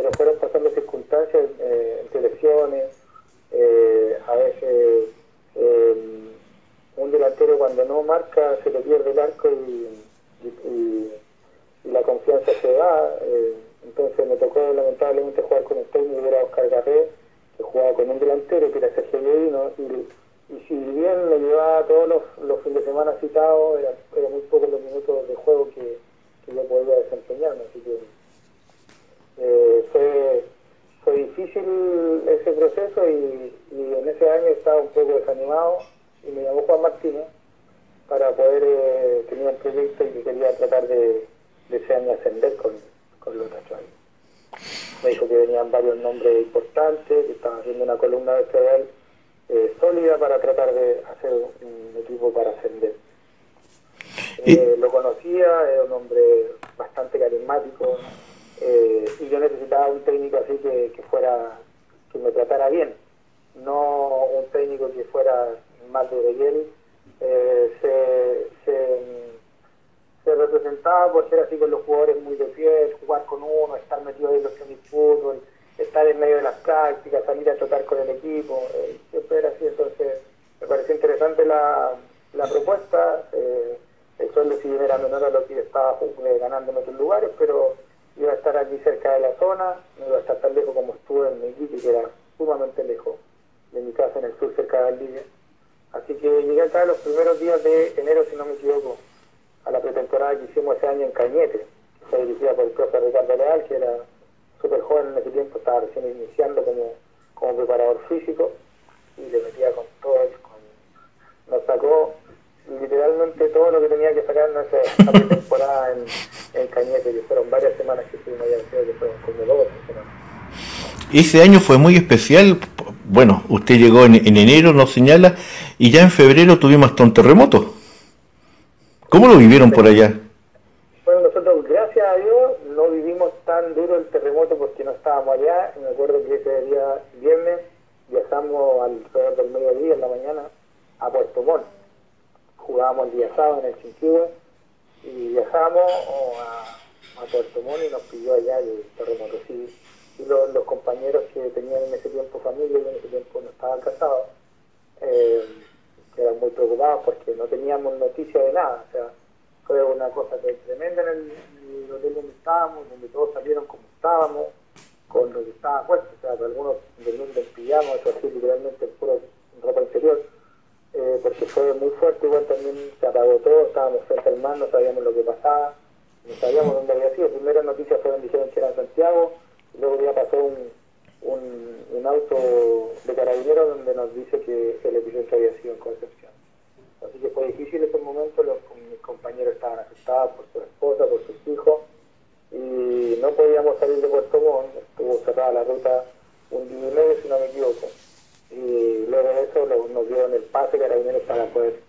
E: pero fueron pasando circunstancias, eh, lesiones, eh, a veces eh, un delantero cuando no marca se le pierde el arco y, la confianza se va. Eh, entonces me tocó lamentablemente jugar con el técnico que era Oscar Garré, que jugaba con un delantero que era Sergio y, si bien me llevaba todos los, fines de semana citados, eran era muy pocos los minutos de juego que, que yo podía desempeñarme. Así que eh, fue, fue difícil ese proceso y, y, en ese año estaba un poco desanimado y me llamó Juan Martínez para poder eh, tener un proyecto y que quería tratar de, de ese año ascender con, con los Tachuay. Me dijo que venían varios nombres importantes, que estaban haciendo una columna vertebral eh, sólida para tratar de hacer un equipo para ascender. Eh, lo conocía, era un hombre bastante carismático, eh, y yo necesitaba un técnico así que, que, fuera que me tratara bien no un técnico que fuera más de Reguel eh, se, se, representaba por ser así con los jugadores muy de pie jugar con uno, estar metido en los fútbol estar en medio de las prácticas, salir a tratar con el equipo, eh, siempre era así, entonces interesante la, la propuesta. Eh, el sueldo si bien era menor a lo que estaba eh, ganando en otros lugares, pero iba a estar aquí cerca de la zona, no iba a estar tan lejos como estuve en Iquique, que era sumamente lejos de mi casa en el sur cerca de Valdivia. Así que llegué acá los primeros días de enero, si no me equivoco, a la pretemporada que hicimos ese año en Cañete, que fue dirigida por el profe Ricardo Leal, que era súper joven en ese tiempo, estaba recién iniciando como, como preparador físico y le metía con todo, con, nos sacó literalmente todo lo que tenía que sacar en esa, pretemporada en, en, Cañete, que fueron varias semanas que estuvimos allá, creo que fueron como dos semanas.
B: Ese año fue muy especial. Bueno, usted llegó en, en enero, nos señala, y ya en febrero tuvimos hasta un terremoto. ¿Cómo lo vivieron por allá?
E: Bueno, nosotros, gracias a Dios, no vivimos tan duro el terremoto porque no estábamos allá. Me acuerdo que ese día viernes viajamos alrededor del mediodía en la mañana a Puerto Montt jugábamos el día sábado en el Chinquihue y viajamos a, a Puerto Montt y nos pidió allá el terremoto. Sí, y los, los, compañeros que tenían en ese tiempo familia y en ese tiempo no estaban casados, eh, que eran muy preocupados porque no teníamos noticia de nada. O sea, fue una cosa tremenda en el, hotel donde estábamos, donde todos salieron como estábamos, con lo que estaba puesto. O sea, algunos durmiendo en pijama, otros así literalmente en pura ropa interior eh, porque fue muy fuerte, igual también se apagó todo, estábamos frente al mar, no sabíamos lo que pasaba, no sabíamos dónde había sido. Primera noticia fueron que era Santiago, luego ya pasó un, un, auto de carabineros donde nos dice que el episodio había sido en Concepción. Así que fue difícil ese momento, los, mis compañeros estaban afectados por su esposa, por sus hijos, y no podíamos salir de Puerto Montt, estuvo cerrada la ruta un día y medio, si no me equivoco y luego de eso nos dieron el pase carabineros para poder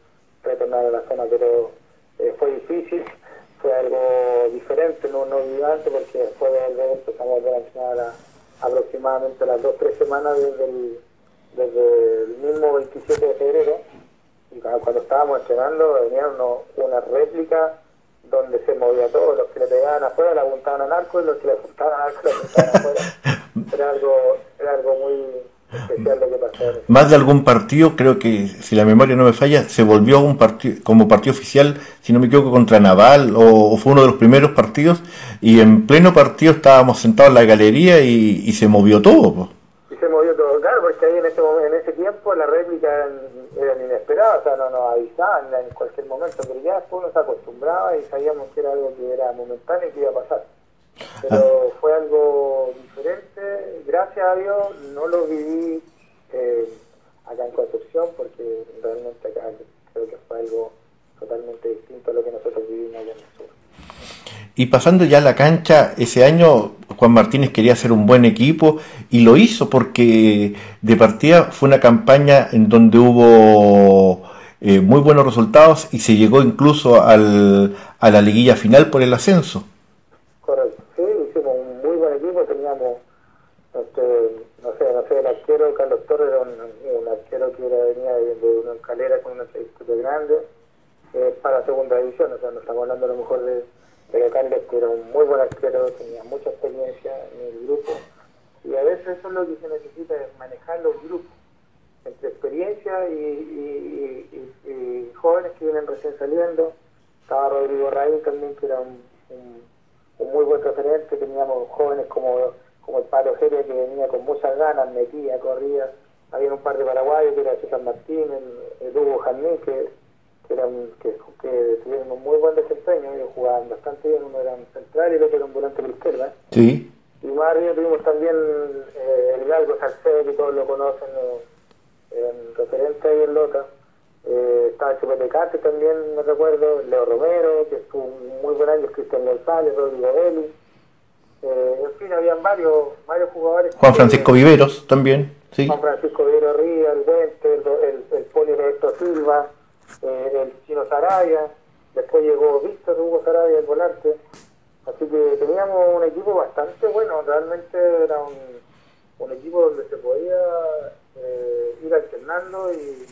E: retornar a la zona, pero eh, fue difícil, fue algo diferente, no, no gigante, porque después de volver empezamos a entrenar aproximadamente las dos tres semanas desde el, desde el mismo 27 de febrero, y cuando estábamos entrenando venía una réplica donde se movía todo, los que le pegaban afuera le apuntaban al arco y los que le apuntaban al arco le apuntaban afuera. [LAUGHS] Era algo, era algo muy
B: más de algún partido, creo que si la memoria no me falla, se volvió un partido como partido oficial, si no me equivoco, contra Naval, o, fue uno de los primeros partidos, y en pleno partido estábamos sentados en la galería y, se movió todo.
E: Y se movió todo, claro, porque ahí en ese, en ese tiempo la réplica eran, inesperadas, o sea, no nos avisaban en cualquier momento, pero ya después uno se acostumbraba y sabíamos que era algo que era momentáneo y que iba a pasar. Pero fue algo diferente. Gracias a Dios no lo viví eh, acá en Concepción porque realmente acá creo que fue algo totalmente distinto a lo que nosotros vivimos allá en el sur.
B: Y pasando ya a la cancha, ese año Juan Martínez quería hacer un buen equipo y lo hizo porque de partida fue una campaña en donde hubo eh, muy buenos resultados y se llegó incluso al, a la liguilla final por el ascenso.
E: el arquero Carlos Torres era un, era, venía de, una escalera con una trayectoria grande. Eh, para segunda división, o sea, no estamos hablando a lo mejor de, de Carlos, que era un muy buen arquero, tenía mucha experiencia en el grupo, y a veces eso es lo que se necesita, es manejar los grupos, entre experiencia y, y, jóvenes que vienen recién saliendo, estaba Rodrigo Raín también, que era un, un muy buen referente, teníamos jóvenes como como el Paro Jerez que venía con muchas ganas, metía, corría. Había un par de paraguayos que era César Martín, el, Hugo Jamín, que, que, eran, que, que, tuvieron un muy buen desempeño, ellos jugaban bastante bien, uno era un central y el otro era un volante por izquierda.
B: Sí.
E: Y más arriba tuvimos también eh, el Galgo Salcedo, que todos lo conocen, eh, referente ahí en Lota. Eh, estaba Chupete Cate también, me recuerdo, Leo Romero, que estuvo un muy buen año, Cristian González, Rodrigo Vélez eh, en fin, habían varios, varios jugadores.
B: Juan Francisco Viveros también, sí.
E: Juan Francisco Viveros Ríos, el Wente, el, el, Poli Roberto Silva, eh, el Chino Saraya, después llegó Víctor Hugo Saraya, el volante. Así que teníamos un equipo bastante bueno, realmente era un, un equipo donde se podía eh, ir alternando y,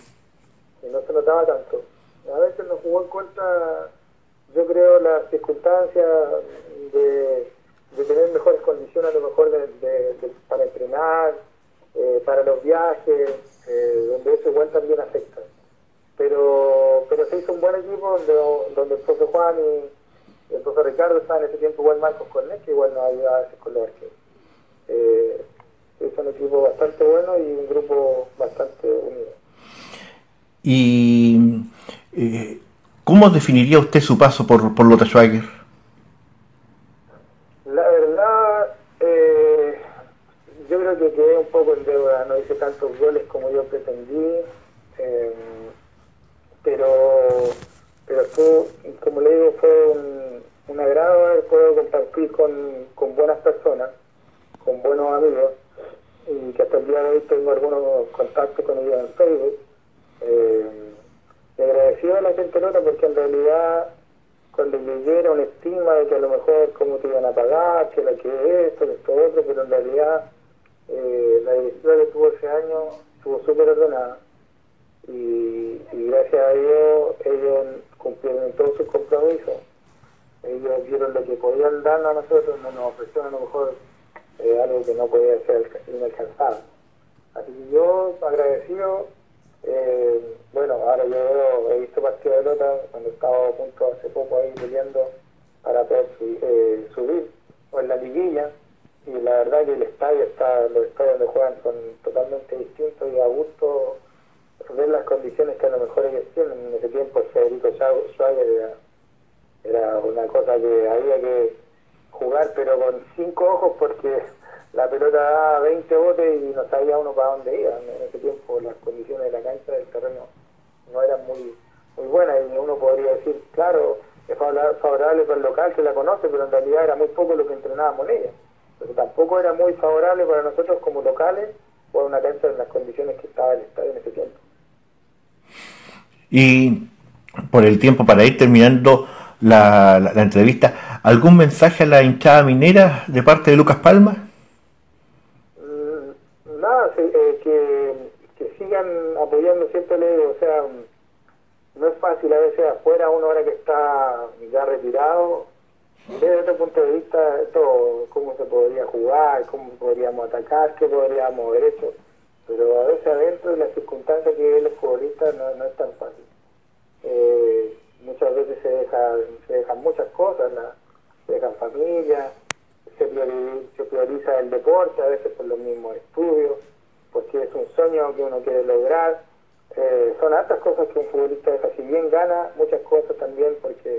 E: no se notaba tanto. A veces nos jugó en cuenta, yo creo, las circunstancias de de tener mejores condiciones a lo mejor de, para entrenar, eh, para los viajes, eh, donde eso igual también afecta. pero pero se hizo un buen equipo donde, donde el profe Juan y el profe Ricardo estaban en ese tiempo igual Marcos Cornet, que igual nos ayudaba a veces con los arqueros. Eh, es un equipo bastante bueno y un grupo bastante unido.
B: ¿Y eh, cómo definiría usted su paso por, por Lota Schwager?
E: La verdad, eh, yo creo que quedé un poco en deuda, no hice tantos goles como yo pretendí, eh, pero, pero fue, como le digo, fue un, un agrado haber podido compartir con, con buenas personas, con buenos amigos, y que hasta el día de hoy tengo algunos contactos con ellos en Facebook. Eh, y agradecido a la gente nota porque en realidad cuando llegué era una estima de que a lo mejor cómo te iban a pagar, que la que esto, que esto otro, pero en realidad eh, la directiva que tuvo ese año estuvo súper ordenada y, gracias a Dios ellos cumplieron todos sus compromisos. Ellos vieron lo que podían darnos a nosotros, no nos ofrecieron a lo mejor eh, algo que no podía ser inalcanzable. Así que yo agradecido, eh, bueno, ahora yo veo, he visto partido de pelota cuando estaba a punto hace poco ahí peleando para poder subir o en la liguilla y la verdad que el estadio está, los estadios donde juegan son totalmente distintos y a gusto ver las condiciones que a lo mejor ellos tienen. En ese tiempo Federico Schwager era, era una cosa que había que jugar pero con cinco ojos porque la pelota daba 20 botes y no sabía uno para dónde iba. En ese tiempo las condiciones de la cancha del terreno no eran muy muy buenas y uno podría decir, claro, es favorable para el local que la conoce, pero en realidad era muy poco lo que entrenábamos en ella. Pero tampoco era muy favorable para nosotros como locales jugar una cancha en las condiciones que estaba el estadio en ese tiempo.
B: Y por el tiempo, para ir terminando la, la, la entrevista, ¿algún mensaje a la hinchada minera de parte de Lucas Palma?
E: nada, eh, que, que sigan apoyando, siempre o sea, no es fácil a veces afuera, uno ahora que está ya retirado, desde otro punto de vista, todo, cómo se podría jugar, cómo podríamos atacar, qué podríamos haber hecho, pero a veces adentro de las circunstancias que viven los futbolistas no, es tan fácil. Eh, muchas veces se, deja, se dejan muchas cosas, ¿no? se dejan familias, se prioriza, el deporte, a veces por los mismos estudios, porque es un sueño que uno quiere lograr. Eh, son altas cosas que un futbolista deja, si bien gana, muchas cosas también porque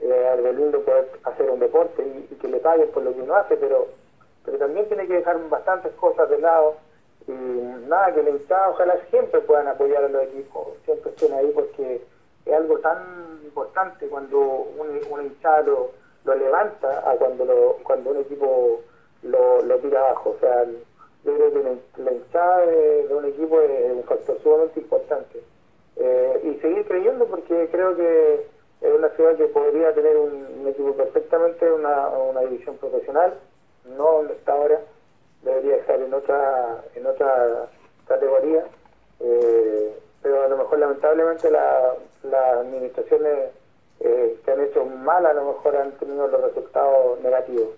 E: eh, algo lindo poder hacer un deporte y, que le paguen por lo que uno hace, pero pero también tiene que dejar bastantes cosas de lado y nada, que la hinchada ojalá siempre puedan apoyar a los equipos, siempre estén ahí porque es algo tan importante cuando un, una hinchada lo, levanta a cuando lo, cuando un equipo lo, lo tira abajo. O sea, yo creo que la, hinchada de, de, un equipo es un factor sumamente importante. Eh, y seguir creyendo porque creo que es una ciudad que podría tener un, un equipo perfectamente una, una división profesional, no donde está ahora, debería estar en otra, en otra categoría. Eh, pero a lo mejor lamentablemente las la administraciones eh, que han hecho mal a lo mejor han tenido los resultados negativos.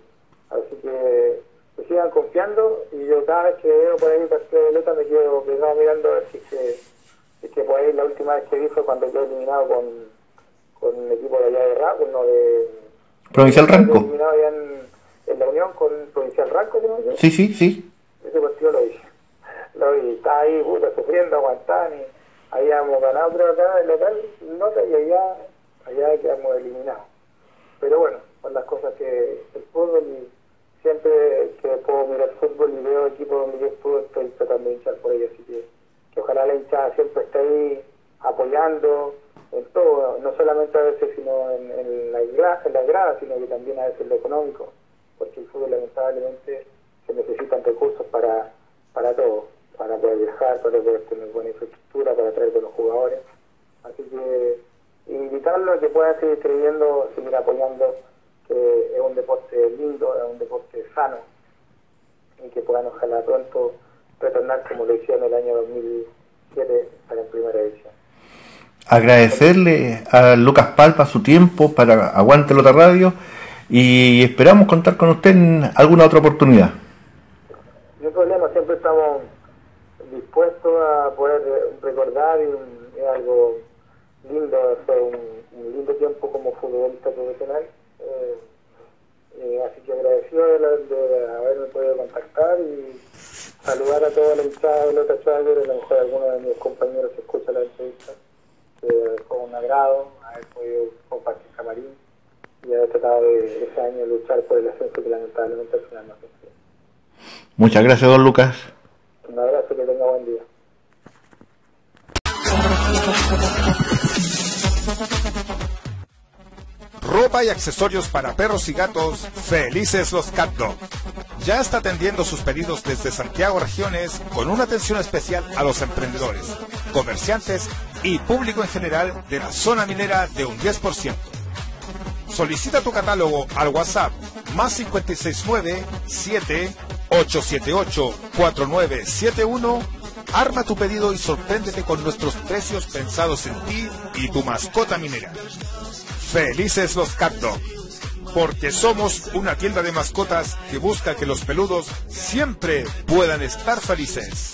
E: Así que, sigan confiando y yo cada vez que veo por ahí partido de pelota me quedo mirando a ver si si que por ahí la última vez que vi fue cuando quedé eliminado con, con un equipo de allá de Ranco, uno de...
B: Provincial Ranco.
E: Eliminado allá en, en, la Unión con Provincial Ranco, ¿no?
B: Sí, sí, sí.
E: Ese partido lo vi. Lo vi, estaba ahí puta, sufriendo, aguantando y habíamos ganado creo acá el local, nota y allá allá quedamos eliminados. Pero bueno, son las cosas que el fútbol y siempre que puedo mirar fútbol y veo equipos donde yo estuve, estoy tratando de hinchar por ellos, así que, que ojalá la hinchada siempre esté ahí apoyando en todo, no solamente a veces sino en, la, en las gradas, sino que también a veces en lo económico, porque el fútbol lamentablemente se necesitan recursos para, para todo, para poder viajar, para poder tener buena infraestructura, para traer buenos jugadores. Así que invitarlo a que puedan seguir creyendo, seguir apoyando, que es un deporte lindo, es un deporte sano, y que puedan ojalá pronto retornar como lo hicieron el año 2007 para la primera edición.
B: Agradecerle a Lucas Palpa su tiempo para Aguante Lota Radio y esperamos contar con usted en alguna otra oportunidad.
E: No hay problema, siempre estamos dispuestos a poder recordar y es algo lindo, fue un, lindo tiempo como futbolista profesional. Eh, eh, así que agradecido de, haberme podido contactar y saludar a toda la hinchada de Lota Chávez, a lo mejor alguno de mis compañeros escucha la entrevista, que fue un agrado haber podido compartir camarín y haber tratado de ese año luchar por el ascenso que lamentablemente al final no se
B: Muchas gracias, don Lucas.
E: Un abrazo, que tenga buen día.
A: Ropa y accesorios para perros y gatos, felices los Cat Dog. Ya está atendiendo sus pedidos desde Santiago Regiones con una atención especial a los emprendedores, comerciantes y público en general de la zona minera de un 10%. Solicita tu catálogo al WhatsApp más 569 7 878 4971 Arma tu pedido y sorpréndete con nuestros precios pensados en ti y tu mascota minera. Felices los Cat porque somos una tienda de mascotas que busca que los peludos siempre puedan estar felices.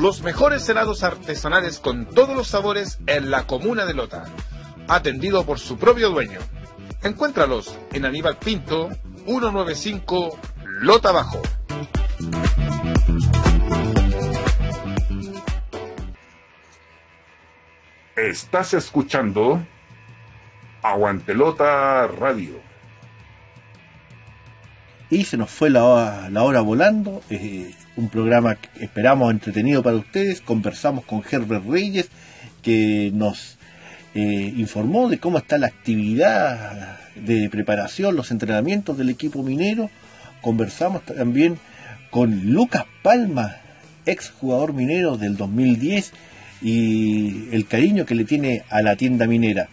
A: los mejores helados artesanales con todos los sabores en la comuna de Lota, atendido por su propio dueño. Encuéntralos en Aníbal Pinto, 195 Lota Bajo. Estás escuchando Aguantelota Radio.
B: Y se nos fue la, la hora volando. Eh, un programa que esperamos entretenido para ustedes. Conversamos con Herbert Reyes, que nos eh, informó de cómo está la actividad de preparación, los entrenamientos del equipo minero. Conversamos también con Lucas Palma, ex jugador minero del 2010, y el cariño que le tiene a la tienda minera.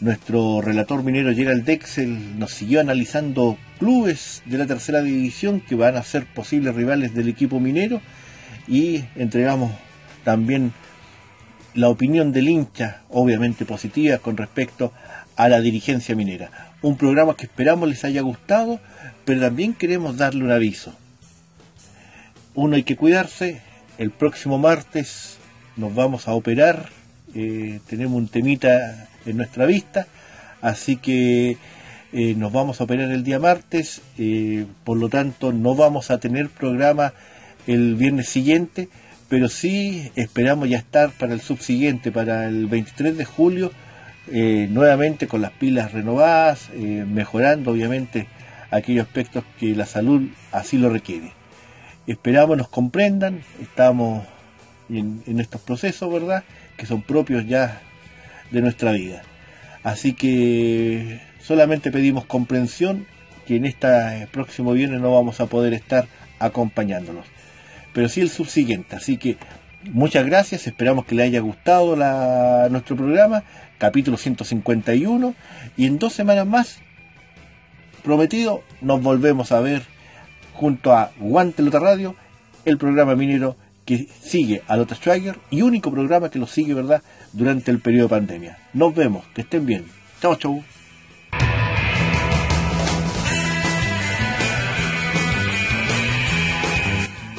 B: Nuestro relator minero Gerald Dexel nos siguió analizando clubes de la tercera división que van a ser posibles rivales del equipo minero y entregamos también la opinión del hincha, obviamente positiva, con respecto a la dirigencia minera. Un programa que esperamos les haya gustado, pero también queremos darle un aviso. Uno hay que cuidarse, el próximo martes nos vamos a operar, eh, tenemos un temita en nuestra vista, así que eh, nos vamos a operar el día martes, eh, por lo tanto no vamos a tener programa el viernes siguiente, pero sí esperamos ya estar para el subsiguiente, para el 23 de julio, eh, nuevamente con las pilas renovadas, mejorando obviamente aquellos aspectos que la salud así lo requiere. Esperamos nos comprendan, estamos en, en estos procesos, ¿verdad? Que son propios ya de nuestra vida. Así que solamente pedimos comprensión que en este próximo viernes no vamos a poder estar acompañándolos. Pero sí el subsiguiente. Así que muchas gracias, esperamos que le haya gustado la, nuestro programa, capítulo 151. Y en dos semanas más, prometido, nos volvemos a ver junto a Guantelota Radio, el programa minero que sigue a Lota Schwager y único programa que lo sigue, ¿verdad?, durante el periodo de pandemia. Nos vemos, que estén bien. Chao, chau.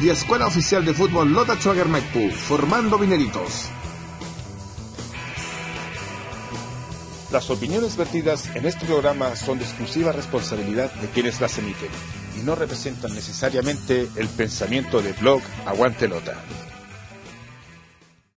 F: Y Escuela Oficial de Fútbol Lota formando mineritos.
A: Las opiniones vertidas en este programa son de exclusiva responsabilidad de quienes las emiten y no representan necesariamente el pensamiento de blog Aguante Lota.